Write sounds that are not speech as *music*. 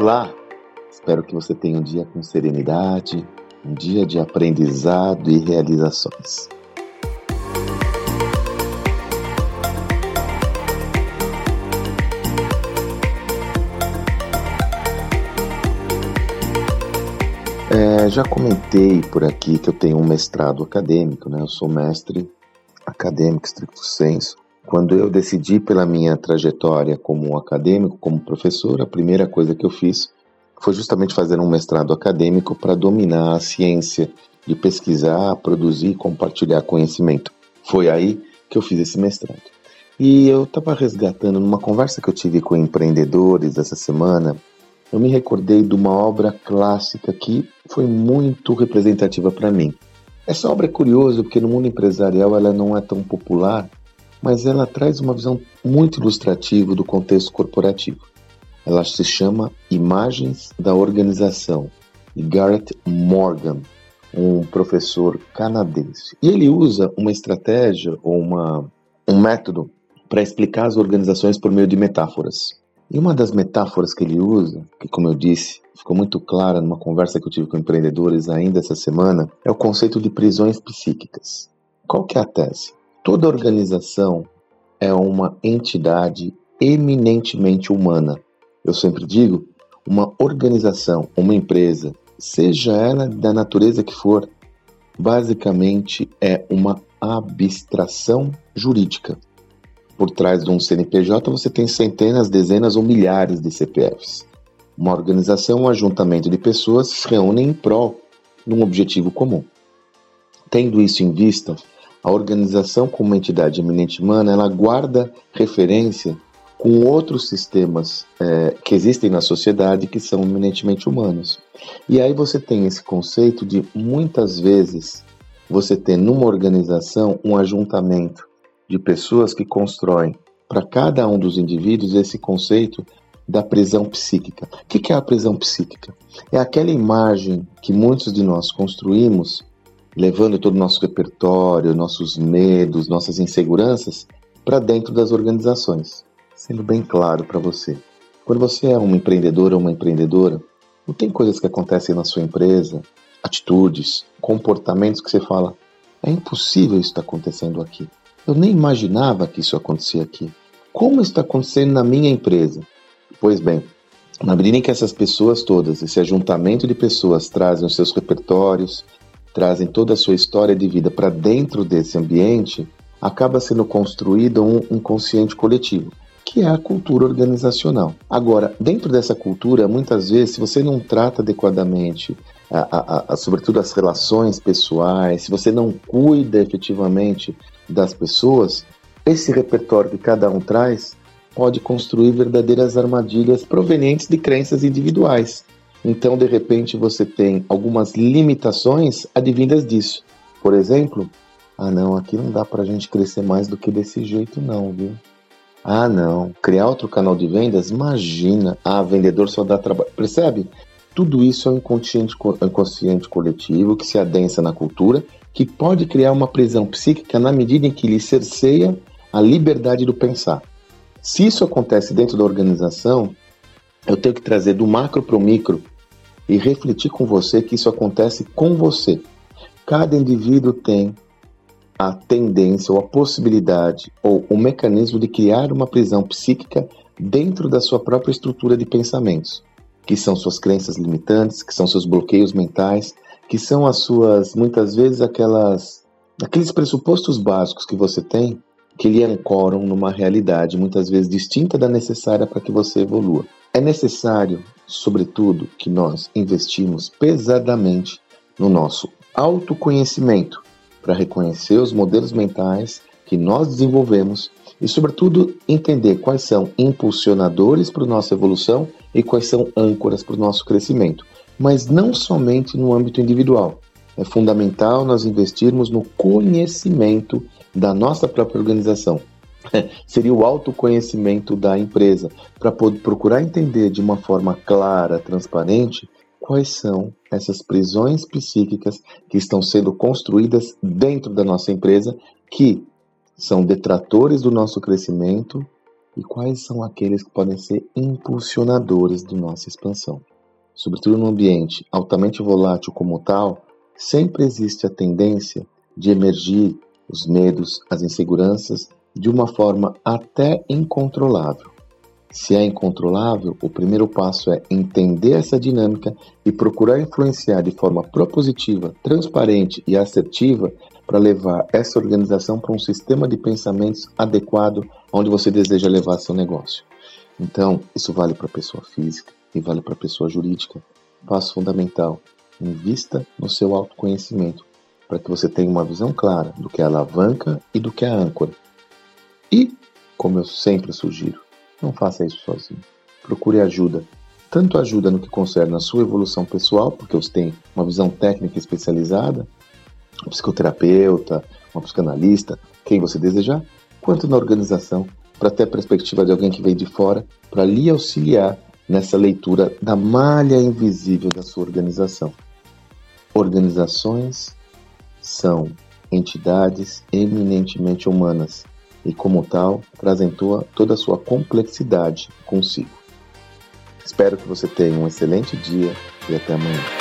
Olá! Espero que você tenha um dia com serenidade, um dia de aprendizado e realizações. É, já comentei por aqui que eu tenho um mestrado acadêmico, né? Eu sou mestre acadêmico stricto sensu. Quando eu decidi pela minha trajetória como acadêmico, como professor, a primeira coisa que eu fiz foi justamente fazer um mestrado acadêmico para dominar a ciência de pesquisar, produzir e compartilhar conhecimento. Foi aí que eu fiz esse mestrado. E eu estava resgatando numa conversa que eu tive com empreendedores essa semana, eu me recordei de uma obra clássica que foi muito representativa para mim. Essa obra é curiosa porque no mundo empresarial ela não é tão popular, mas ela traz uma visão muito ilustrativa do contexto corporativo. Ela se chama Imagens da Organização, de Garrett Morgan, um professor canadense. E ele usa uma estratégia ou uma, um método para explicar as organizações por meio de metáforas. E uma das metáforas que ele usa, que como eu disse, ficou muito clara numa conversa que eu tive com empreendedores ainda essa semana, é o conceito de prisões psíquicas. Qual que é a tese? Toda organização é uma entidade eminentemente humana. Eu sempre digo, uma organização, uma empresa, seja ela da natureza que for, basicamente é uma abstração jurídica. Por trás de um CNPJ você tem centenas, dezenas ou milhares de CPFs. Uma organização, um ajuntamento de pessoas se reúnem em prol de um objetivo comum. Tendo isso em vista, a organização como entidade eminente humana, ela guarda referência com outros sistemas é, que existem na sociedade que são eminentemente humanos. E aí você tem esse conceito de muitas vezes você ter numa organização um ajuntamento de pessoas que constroem para cada um dos indivíduos esse conceito da prisão psíquica. O que é a prisão psíquica? É aquela imagem que muitos de nós construímos, levando todo o nosso repertório, nossos medos, nossas inseguranças para dentro das organizações. Sendo bem claro para você, quando você é um empreendedor ou uma empreendedora, não tem coisas que acontecem na sua empresa, atitudes, comportamentos que você fala, é impossível isso estar acontecendo aqui. Eu nem imaginava que isso acontecia aqui. Como está acontecendo na minha empresa? Pois bem, na medida em que essas pessoas todas, esse ajuntamento de pessoas trazem os seus repertórios, trazem toda a sua história de vida para dentro desse ambiente, acaba sendo construído um inconsciente coletivo, que é a cultura organizacional. Agora, dentro dessa cultura, muitas vezes, se você não trata adequadamente, a, a, a, sobretudo as relações pessoais, se você não cuida efetivamente das pessoas, esse repertório que cada um traz pode construir verdadeiras armadilhas provenientes de crenças individuais. Então, de repente, você tem algumas limitações advindas disso. Por exemplo, ah não, aqui não dá para a gente crescer mais do que desse jeito não, viu? Ah não, criar outro canal de vendas? Imagina, ah, vendedor só dá trabalho. Percebe? Tudo isso é um inconsciente, inconsciente coletivo que se adensa na cultura que pode criar uma prisão psíquica na medida em que lhe cerceia a liberdade do pensar. Se isso acontece dentro da organização, eu tenho que trazer do macro para o micro e refletir com você que isso acontece com você. Cada indivíduo tem a tendência ou a possibilidade ou o mecanismo de criar uma prisão psíquica dentro da sua própria estrutura de pensamentos, que são suas crenças limitantes, que são seus bloqueios mentais, que são as suas, muitas vezes, aquelas, aqueles pressupostos básicos que você tem que lhe ancoram numa realidade muitas vezes distinta da necessária para que você evolua. É necessário, sobretudo, que nós investimos pesadamente no nosso autoconhecimento para reconhecer os modelos mentais que nós desenvolvemos e, sobretudo, entender quais são impulsionadores para a nossa evolução e quais são âncoras para o nosso crescimento mas não somente no âmbito individual. É fundamental nós investirmos no conhecimento da nossa própria organização. *laughs* Seria o autoconhecimento da empresa, para procurar entender de uma forma clara, transparente, quais são essas prisões psíquicas que estão sendo construídas dentro da nossa empresa, que são detratores do nosso crescimento e quais são aqueles que podem ser impulsionadores de nossa expansão. Sobretudo num ambiente altamente volátil como tal, sempre existe a tendência de emergir os medos, as inseguranças de uma forma até incontrolável. Se é incontrolável, o primeiro passo é entender essa dinâmica e procurar influenciar de forma propositiva, transparente e assertiva para levar essa organização para um sistema de pensamentos adequado onde você deseja levar seu negócio. Então, isso vale para a pessoa física e vale para a pessoa jurídica. Passo fundamental: invista no seu autoconhecimento para que você tenha uma visão clara do que é a alavanca e do que é a âncora. E, como eu sempre sugiro, não faça isso sozinho. Procure ajuda. Tanto ajuda no que concerne a sua evolução pessoal, porque você tem uma visão técnica especializada, um psicoterapeuta, uma psicanalista, quem você desejar, quanto na organização, para ter a perspectiva de alguém que veio de fora, para lhe auxiliar nessa leitura da malha invisível da sua organização. Organizações são entidades eminentemente humanas e, como tal, trazem toda a sua complexidade consigo. Espero que você tenha um excelente dia e até amanhã.